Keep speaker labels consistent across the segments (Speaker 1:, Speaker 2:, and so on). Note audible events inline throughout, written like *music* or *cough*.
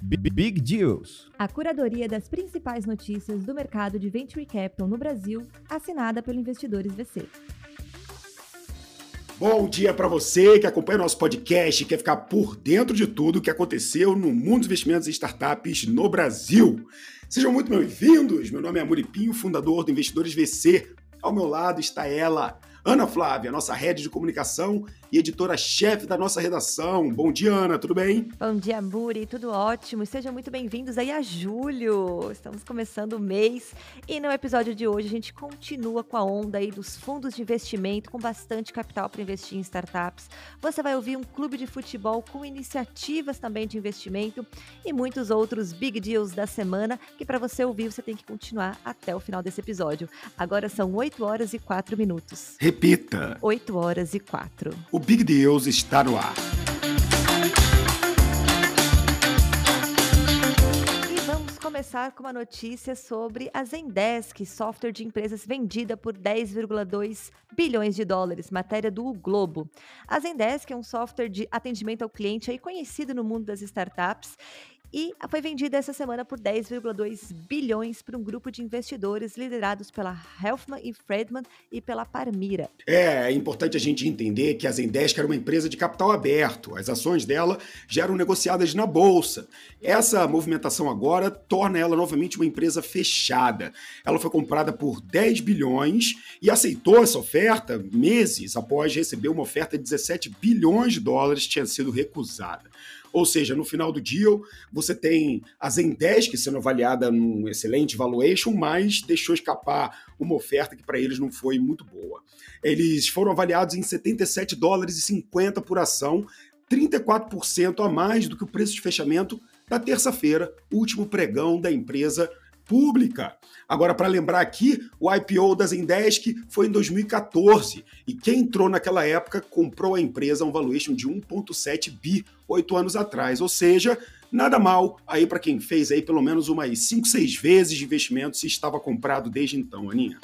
Speaker 1: Big Deals.
Speaker 2: A curadoria das principais notícias do mercado de Venture Capital no Brasil, assinada pelo Investidores VC.
Speaker 3: Bom dia para você que acompanha nosso podcast e quer ficar por dentro de tudo o que aconteceu no mundo dos investimentos e startups no Brasil. Sejam muito bem-vindos. Meu nome é Amuripinho, fundador do Investidores VC. Ao meu lado está ela, Ana Flávia, nossa rede de comunicação e editora-chefe da nossa redação. Bom dia, Ana, tudo bem?
Speaker 2: Bom dia, Muri, tudo ótimo. Sejam muito bem-vindos aí a julho. Estamos começando o mês e no episódio de hoje a gente continua com a onda aí dos fundos de investimento com bastante capital para investir em startups. Você vai ouvir um clube de futebol com iniciativas também de investimento e muitos outros big deals da semana que para você ouvir você tem que continuar até o final desse episódio. Agora são 8 horas e 4 minutos.
Speaker 3: Repita.
Speaker 2: 8 horas e 4.
Speaker 3: O Big Deals está no ar.
Speaker 2: E vamos começar com uma notícia sobre a Zendesk, software de empresas vendida por 10,2 bilhões de dólares, matéria do Globo. A Zendesk é um software de atendimento ao cliente aí conhecido no mundo das startups e foi vendida essa semana por 10,2 bilhões para um grupo de investidores liderados pela Helfman e Friedman e pela Parmira.
Speaker 3: É, é importante a gente entender que a Zendesk era uma empresa de capital aberto. As ações dela já eram negociadas na bolsa. Essa movimentação agora torna ela novamente uma empresa fechada. Ela foi comprada por 10 bilhões e aceitou essa oferta meses após receber uma oferta de 17 bilhões de dólares que tinha sido recusada. Ou seja, no final do deal, você tem a Zendesk sendo avaliada num excelente valuation, mas deixou escapar uma oferta que para eles não foi muito boa. Eles foram avaliados em 77 dólares e 50 por ação, 34% a mais do que o preço de fechamento da terça-feira, último pregão da empresa pública. Agora, para lembrar aqui, o IPO da Zendesk foi em 2014 e quem entrou naquela época comprou a empresa a um valuation de 1,7 bi oito anos atrás. Ou seja, nada mal aí para quem fez aí pelo menos umas 5, 6 vezes de investimento se estava comprado desde então, Aninha.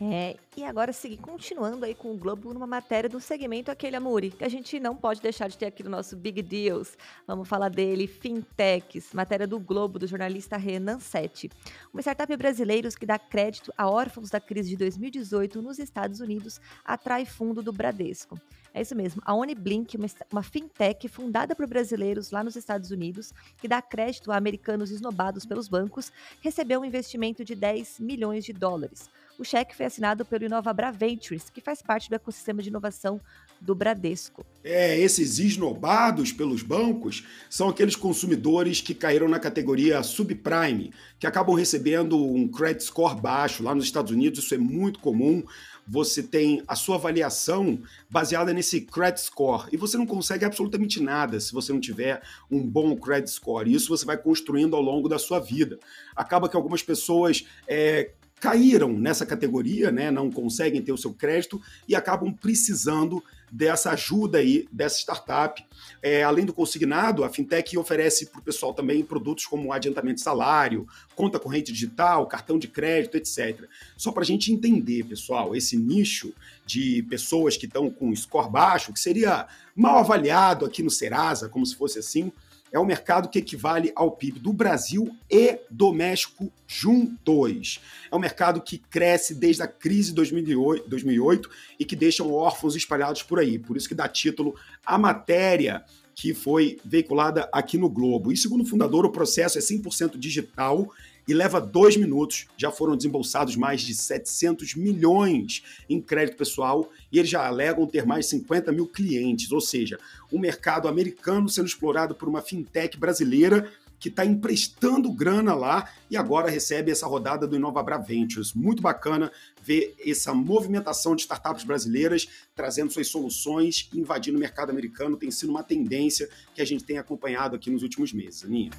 Speaker 2: É, e agora seguir continuando aí com o Globo numa matéria do segmento aquele Amuri, que a gente não pode deixar de ter aqui no nosso Big Deals. Vamos falar dele, Fintechs, matéria do Globo, do jornalista Renan Sete. Uma startup brasileira que dá crédito a órfãos da crise de 2018 nos Estados Unidos atrai fundo do Bradesco. É isso mesmo. A Uniblink, uma, uma fintech fundada por brasileiros lá nos Estados Unidos, que dá crédito a americanos esnobados pelos bancos, recebeu um investimento de 10 milhões de dólares. O cheque foi assinado pelo Inovabra Ventures, que faz parte do ecossistema de inovação do Bradesco.
Speaker 3: É, esses esnobados pelos bancos são aqueles consumidores que caíram na categoria subprime, que acabam recebendo um credit score baixo. Lá nos Estados Unidos isso é muito comum você tem a sua avaliação baseada nesse credit score e você não consegue absolutamente nada se você não tiver um bom credit score. Isso você vai construindo ao longo da sua vida. Acaba que algumas pessoas é, caíram nessa categoria, né, não conseguem ter o seu crédito e acabam precisando dessa ajuda aí dessa startup. É, além do consignado, a fintech oferece para o pessoal também produtos como adiantamento de salário, conta corrente digital, cartão de crédito, etc. Só para a gente entender, pessoal, esse nicho de pessoas que estão com score baixo, que seria mal avaliado aqui no Serasa, como se fosse assim, é um mercado que equivale ao PIB do Brasil e do México juntos. É um mercado que cresce desde a crise de 2008, 2008 e que deixa órfãos espalhados por aí. Por isso que dá título à matéria que foi veiculada aqui no Globo. E segundo o fundador, o processo é 100% digital e leva dois minutos. Já foram desembolsados mais de 700 milhões em crédito pessoal e eles já alegam ter mais de 50 mil clientes, ou seja, um mercado americano sendo explorado por uma fintech brasileira que está emprestando grana lá e agora recebe essa rodada do Inovabra Ventures. Muito bacana ver essa movimentação de startups brasileiras trazendo suas soluções e invadindo o mercado americano. Tem sido uma tendência que a gente tem acompanhado aqui nos últimos meses, Aninha.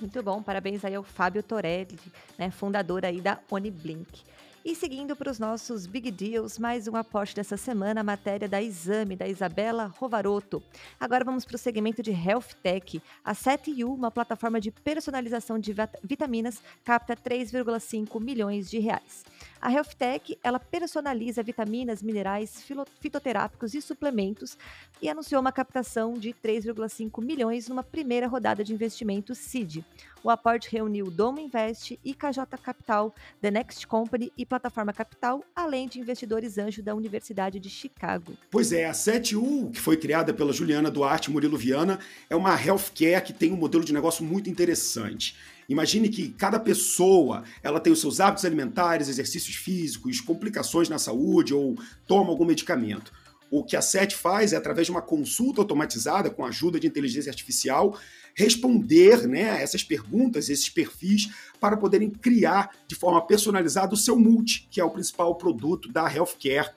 Speaker 2: Muito bom, parabéns aí ao Fábio Torelli, né, fundador aí da Uniblink. E seguindo para os nossos Big Deals, mais um aporte dessa semana, a matéria da Exame, da Isabela Rovaroto. Agora vamos para o segmento de Health Tech. A 7U, uma plataforma de personalização de vitaminas, capta 3,5 milhões de reais. A HealthTech, ela personaliza vitaminas, minerais, fitoterápicos e suplementos e anunciou uma captação de 3,5 milhões numa primeira rodada de investimento CID. O aporte reuniu Domo Invest, IKJ Capital, The Next Company e Plataforma Capital, além de investidores anjo da Universidade de Chicago.
Speaker 3: Pois é, a 7U, que foi criada pela Juliana Duarte Murilo Viana, é uma healthcare que tem um modelo de negócio muito interessante. Imagine que cada pessoa ela tem os seus hábitos alimentares, exercícios físicos, complicações na saúde ou toma algum medicamento. O que a SET faz é, através de uma consulta automatizada com a ajuda de inteligência artificial, responder né, a essas perguntas, esses perfis, para poderem criar de forma personalizada o seu multi, que é o principal produto da healthcare.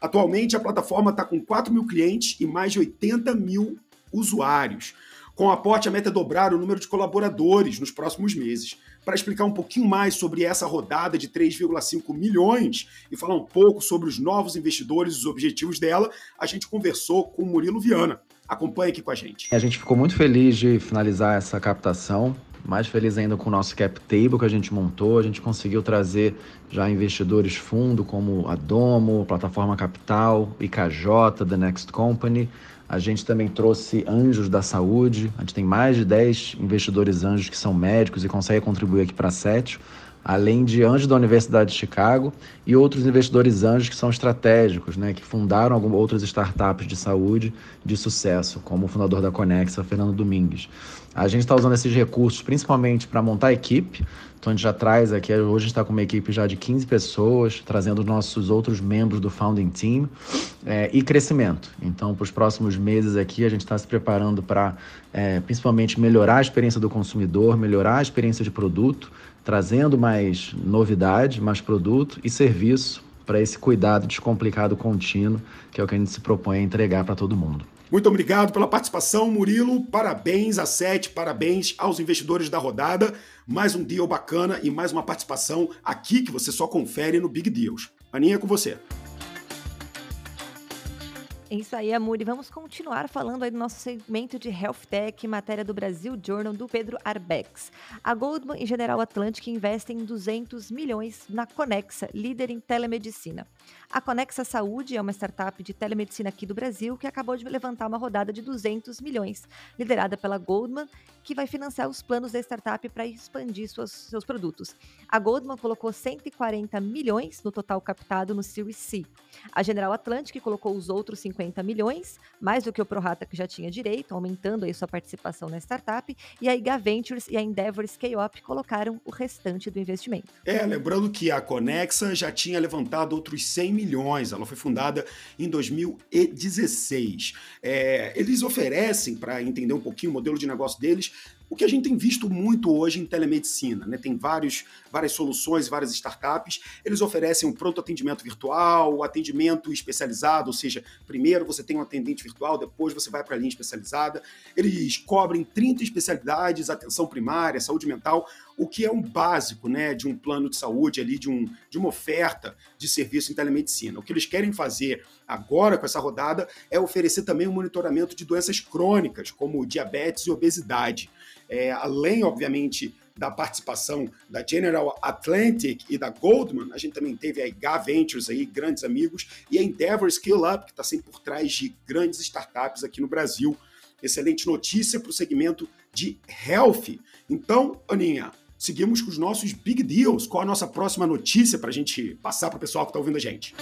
Speaker 3: Atualmente, a plataforma está com 4 mil clientes e mais de 80 mil usuários. Com o aporte, a meta é dobrar o número de colaboradores nos próximos meses. Para explicar um pouquinho mais sobre essa rodada de 3,5 milhões e falar um pouco sobre os novos investidores e os objetivos dela, a gente conversou com o Murilo Viana. Acompanhe aqui com a gente.
Speaker 1: A gente ficou muito feliz de finalizar essa captação. Mais feliz ainda com o nosso cap table que a gente montou. A gente conseguiu trazer já investidores fundo como a Domo, Plataforma Capital, IKJ, The Next Company. A gente também trouxe anjos da saúde. A gente tem mais de 10 investidores anjos que são médicos e conseguem contribuir aqui para a Sétio, além de anjos da Universidade de Chicago e outros investidores anjos que são estratégicos, né, que fundaram algumas outras startups de saúde de sucesso, como o fundador da Conexa, Fernando Domingues. A gente está usando esses recursos principalmente para montar equipe, então a gente já traz aqui, hoje a gente está com uma equipe já de 15 pessoas, trazendo nossos outros membros do Founding Team é, e crescimento. Então, para os próximos meses aqui, a gente está se preparando para é, principalmente melhorar a experiência do consumidor, melhorar a experiência de produto, trazendo mais novidade, mais produto e serviço para esse cuidado descomplicado contínuo, que é o que a gente se propõe a entregar para todo mundo.
Speaker 3: Muito obrigado pela participação, Murilo. Parabéns a Sete, parabéns aos investidores da rodada. Mais um deal bacana e mais uma participação aqui que você só confere no Big Deals. Aninha, é com você.
Speaker 2: É isso aí, Amuri. Vamos continuar falando aí do nosso segmento de Health Tech, matéria do Brasil Journal, do Pedro Arbex. A Goldman e General Atlantic investem 200 milhões na Conexa, líder em telemedicina. A Conexa Saúde é uma startup de telemedicina aqui do Brasil que acabou de levantar uma rodada de 200 milhões, liderada pela Goldman, que vai financiar os planos da startup para expandir suas, seus produtos. A Goldman colocou 140 milhões no total captado no Series C. A General Atlantic colocou os outros 50 milhões, mais do que o Prorata que já tinha direito, aumentando aí sua participação na startup, e a IGA Ventures e a Endeavor Scale-Up colocaram o restante do investimento.
Speaker 3: É, lembrando que a Conexa já tinha levantado outros 100 milhões, ela foi fundada em 2016. É, eles oferecem, para entender um pouquinho o modelo de negócio deles, o que a gente tem visto muito hoje em telemedicina, né? Tem vários, várias soluções, várias startups. Eles oferecem um pronto atendimento virtual, atendimento especializado, ou seja, primeiro você tem um atendente virtual, depois você vai para a linha especializada. Eles cobrem 30 especialidades, atenção primária, saúde mental, o que é um básico, né, de um plano de saúde ali, de, um, de uma oferta de serviço em telemedicina. O que eles querem fazer agora com essa rodada é oferecer também um monitoramento de doenças crônicas, como diabetes e obesidade. É, além, obviamente, da participação da General Atlantic e da Goldman, a gente também teve a IGA Ventures aí, grandes amigos, e a Endeavor Skill Up, que está sempre por trás de grandes startups aqui no Brasil. Excelente notícia para o segmento de health. Então, Aninha, seguimos com os nossos big deals. Qual a nossa próxima notícia para a gente passar para o pessoal que está ouvindo a gente?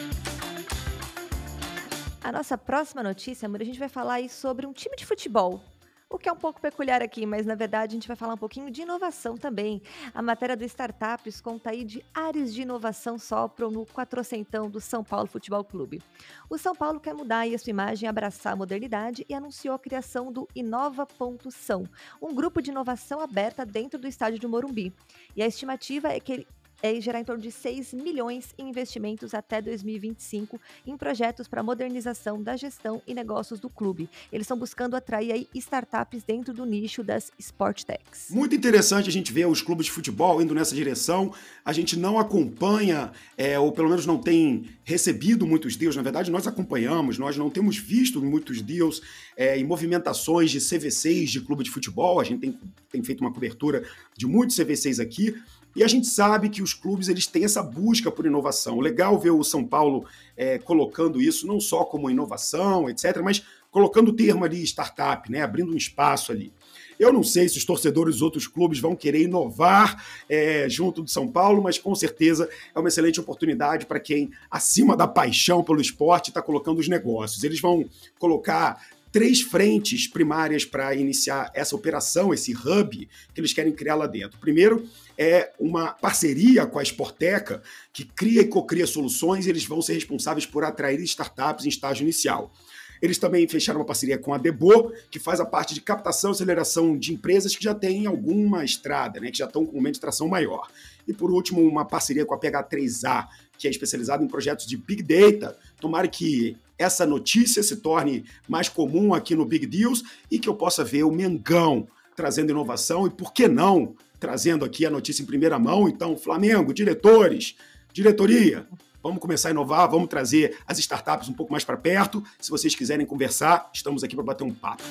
Speaker 2: A nossa próxima notícia, amor, a gente vai falar aí sobre um time de futebol o que é um pouco peculiar aqui, mas na verdade a gente vai falar um pouquinho de inovação também. A matéria do Startups conta aí de áreas de inovação sopram no quatrocentão do São Paulo Futebol Clube. O São Paulo quer mudar aí a sua imagem, abraçar a modernidade e anunciou a criação do Inova.são, um grupo de inovação aberta dentro do estádio de Morumbi. E a estimativa é que ele é gerar em torno de 6 milhões em investimentos até 2025 em projetos para modernização da gestão e negócios do clube. Eles estão buscando atrair aí startups dentro do nicho das Sport Techs.
Speaker 3: Muito interessante a gente ver os clubes de futebol indo nessa direção. A gente não acompanha, é, ou pelo menos não tem recebido muitos deals. Na verdade, nós acompanhamos, nós não temos visto muitos deals é, e movimentações de CVCs de clube de futebol. A gente tem, tem feito uma cobertura de muitos CVCs aqui E a gente sabe que os clubes eles têm essa busca por inovação. Legal ver o São Paulo é, colocando isso não só como inovação, etc., mas colocando o termo ali startup, né, abrindo um espaço ali. Eu não sei se os torcedores dos outros clubes vão querer inovar é, junto do São Paulo, mas com certeza é uma excelente oportunidade para quem, acima da paixão pelo esporte, está colocando os negócios. Eles vão colocar três frentes primárias para iniciar essa operação, esse hub que eles querem criar lá dentro. Primeiro é uma parceria com a Sporteca, que cria e cocria soluções e eles vão ser responsáveis por atrair startups em estágio inicial. Eles também fecharam uma parceria com a Debo, que faz a parte de captação e aceleração de empresas que já têm alguma estrada, né, que já estão com um momento de tração maior. E por último, uma parceria com a PH3A, que é especializada em projetos de Big Data. Tomara que essa notícia se torne mais comum aqui no Big Deals e que eu possa ver o Mengão trazendo inovação e, por que não, trazendo aqui a notícia em primeira mão. Então, Flamengo, diretores, diretoria, Vamos começar a inovar, vamos trazer as startups um pouco mais para perto. Se vocês quiserem conversar, estamos aqui para bater um papo.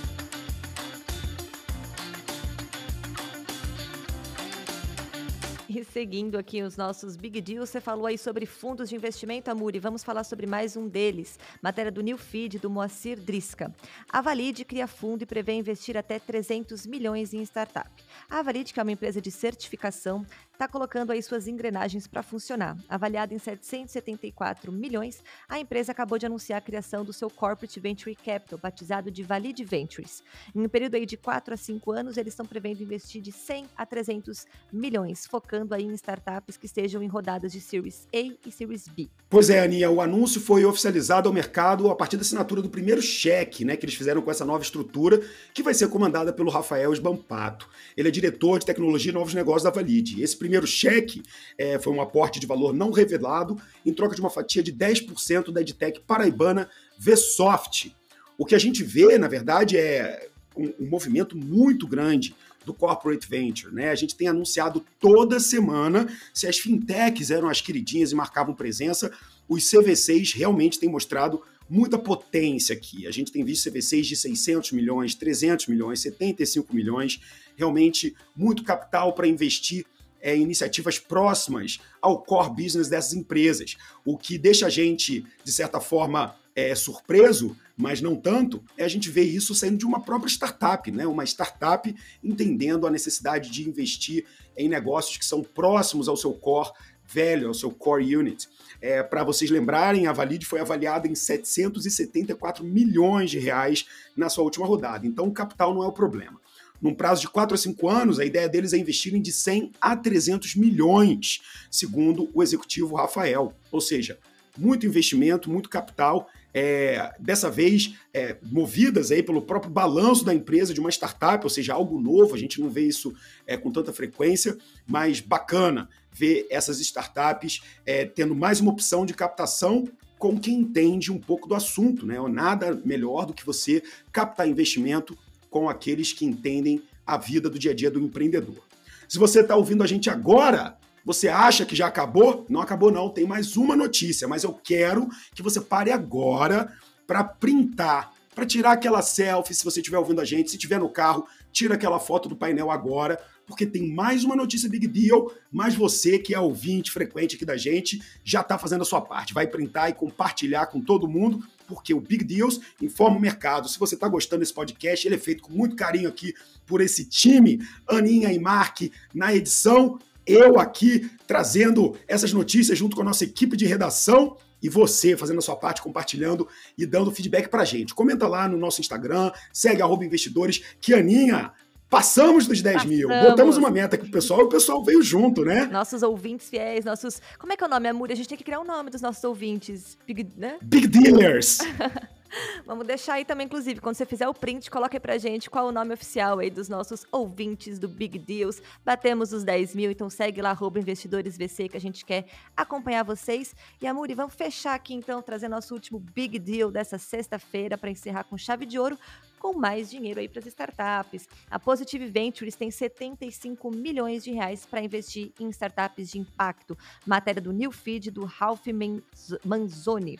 Speaker 2: E seguindo aqui os nossos big deals, você falou aí sobre fundos de investimento, Amuri. Vamos falar sobre mais um deles. Matéria do New Feed, do Moacir Drisca. A Valide cria fundo e prevê investir até 300 milhões em startup. A Valide, que é uma empresa de certificação, está colocando aí suas engrenagens para funcionar. Avaliada em 774 milhões, a empresa acabou de anunciar a criação do seu Corporate Venture Capital, batizado de Valide Ventures. Em um período aí de 4 a 5 anos, eles estão prevendo investir de 100 a 300 milhões, focando aí em startups que estejam em rodadas de Series A e Series B.
Speaker 3: Pois é, Aninha, o anúncio foi oficializado ao mercado a partir da assinatura do primeiro cheque, né, que eles fizeram com essa nova estrutura, que vai ser comandada pelo Rafael Esbampato. Ele é diretor de tecnologia e novos negócios da Valide. Esse primeiro cheque é, foi um aporte de valor não revelado em troca de uma fatia de 10% da EdTech paraibana Vsoft. O que a gente vê, na verdade, é um, um movimento muito grande do corporate venture, né? A gente tem anunciado toda semana se as fintechs eram as queridinhas e marcavam presença, os CV6 realmente têm mostrado muita potência aqui. A gente tem visto CV6 de 600 milhões, 300 milhões, 75 milhões, realmente muito capital para investir é, iniciativas próximas ao core business dessas empresas. O que deixa a gente, de certa forma, é, surpreso, mas não tanto, é a gente ver isso saindo de uma própria startup, né? Uma startup entendendo a necessidade de investir em negócios que são próximos ao seu core velho, ao seu core unit. É, Para vocês lembrarem, a Valide foi avaliada em 774 milhões de reais na sua última rodada. Então, o capital não é o problema num prazo de 4 a 5 anos, a ideia deles é investirem de 100 a 300 milhões, segundo o executivo Rafael. Ou seja, muito investimento, muito capital, é, dessa vez é, movidas aí pelo próprio balanço da empresa de uma startup, ou seja, algo novo, a gente não vê isso é, com tanta frequência, mas bacana ver essas startups é, tendo mais uma opção de captação com quem entende um pouco do assunto, né? Nada melhor do que você captar investimento com aqueles que entendem a vida do dia a dia do empreendedor. Se você está ouvindo a gente agora, você acha que já acabou? Não acabou, não. Tem mais uma notícia, mas eu quero que você pare agora para printar, para tirar aquela selfie se você estiver ouvindo a gente. Se estiver no carro, tira aquela foto do painel agora, porque tem mais uma notícia Big Deal, mas você que é ouvinte frequente aqui da gente já está fazendo a sua parte. Vai printar e compartilhar com todo mundo porque o Big Deals informa o mercado. Se você está gostando desse podcast, ele é feito com muito carinho aqui por esse time, Aninha e Mark na edição, eu aqui trazendo essas notícias junto com a nossa equipe de redação e você fazendo a sua parte, compartilhando e dando feedback pra gente. Comenta lá no nosso Instagram, segue arroba investidores, que Aninha Passamos dos 10 Passamos. mil. Botamos uma meta aqui pro pessoal e o pessoal veio junto, né?
Speaker 2: Nossos ouvintes fiéis, nossos. Como é que é o nome, Amor? A gente tem que criar um nome dos nossos ouvintes. Big, né?
Speaker 3: Big Dealers. *laughs*
Speaker 2: Vamos deixar aí também, inclusive, quando você fizer o print, coloque aí pra gente qual é o nome oficial aí dos nossos ouvintes do Big Deals. Batemos os 10 mil, então segue lá, investidoresvc, que a gente quer acompanhar vocês. E, Amuri, vamos fechar aqui então, trazer nosso último Big Deal dessa sexta-feira para encerrar com chave de ouro com mais dinheiro aí para as startups. A Positive Ventures tem 75 milhões de reais para investir em startups de impacto. Matéria do New Feed do Ralph Manzoni.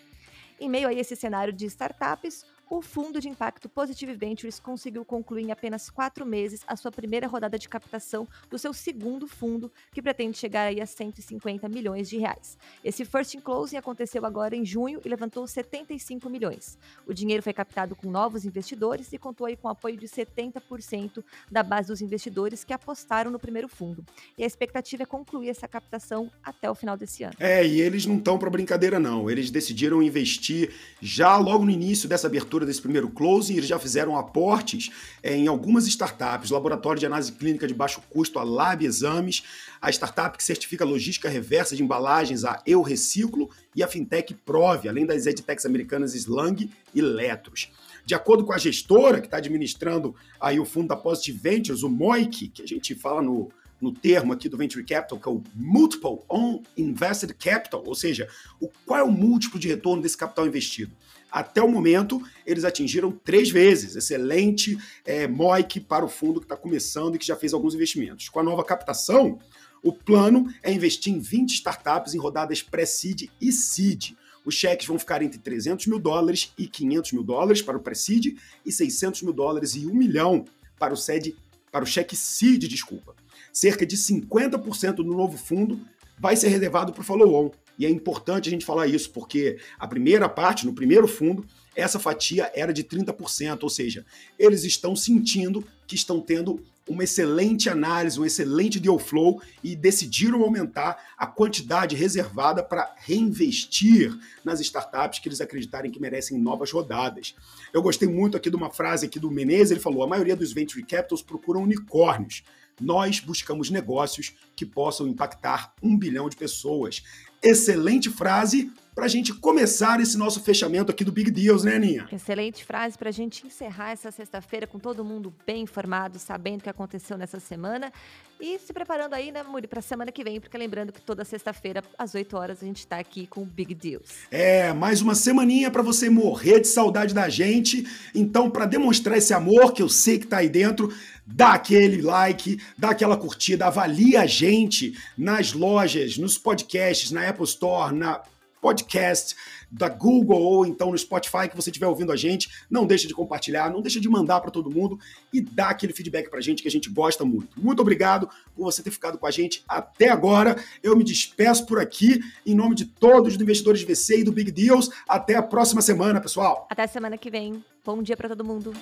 Speaker 2: Em meio a esse cenário de startups, o fundo de impacto Positive Ventures conseguiu concluir em apenas quatro meses a sua primeira rodada de captação do seu segundo fundo, que pretende chegar aí a 150 milhões de reais. Esse first in closing aconteceu agora em junho e levantou 75 milhões. O dinheiro foi captado com novos investidores e contou aí com apoio de 70% da base dos investidores que apostaram no primeiro fundo. E a expectativa é concluir essa captação até o final desse ano.
Speaker 3: É, e eles não estão para brincadeira não. Eles decidiram investir já logo no início dessa abertura desse primeiro closing, eles já fizeram aportes é, em algumas startups, laboratório de análise clínica de baixo custo, a Lab Exames, a startup que certifica logística reversa de embalagens, a Eu Reciclo, e a fintech Prove, além das edtechs americanas Slang e Letros. De acordo com a gestora que está administrando aí o fundo da Positive Ventures, o MOIC, que a gente fala no, no termo aqui do Venture Capital, que é o Multiple on Invested Capital, ou seja, o, qual é o múltiplo de retorno desse capital investido. Até o momento, eles atingiram três vezes. Excelente é, MOIC para o fundo que está começando e que já fez alguns investimentos. Com a nova captação, o plano é investir em 20 startups em rodadas pré-seed e seed. Os cheques vão ficar entre 300 mil dólares e 500 mil dólares para o pré-seed e 600 mil dólares e 1 milhão para o, seed, para o cheque seed, desculpa. Cerca de 50% do novo fundo vai ser reservado para o follow-on. E é importante a gente falar isso, porque a primeira parte, no primeiro fundo, essa fatia era de 30%, ou seja, eles estão sentindo que estão tendo uma excelente análise, um excelente deal flow e decidiram aumentar a quantidade reservada para reinvestir nas startups que eles acreditarem que merecem novas rodadas. Eu gostei muito aqui de uma frase aqui do Menezes, ele falou: "A maioria dos venture capitals procuram unicórnios. Nós buscamos negócios que possam impactar um bilhão de pessoas." Excelente frase para a gente começar esse nosso fechamento aqui do Big Deals, né, Aninha?
Speaker 2: Excelente frase para a gente encerrar essa sexta-feira com todo mundo bem informado, sabendo o que aconteceu nessa semana e se preparando aí, né, Muri, para a semana que vem, porque lembrando que toda sexta-feira, às 8 horas, a gente está aqui com o Big Deals.
Speaker 3: É, mais uma semaninha para você morrer de saudade da gente. Então, para demonstrar esse amor que eu sei que está aí dentro, dá aquele like, dá aquela curtida, avalia a gente nas lojas, nos podcasts, na Apple Store, na podcast da Google ou então no Spotify que você estiver ouvindo a gente. Não deixa de compartilhar, não deixa de mandar para todo mundo e dar aquele feedback para a gente que a gente gosta muito. Muito obrigado por você ter ficado com a gente até agora. Eu me despeço por aqui em nome de todos os investidores de VC e do Big Deals. Até a próxima semana, pessoal.
Speaker 2: Até semana que vem. Bom dia para todo mundo.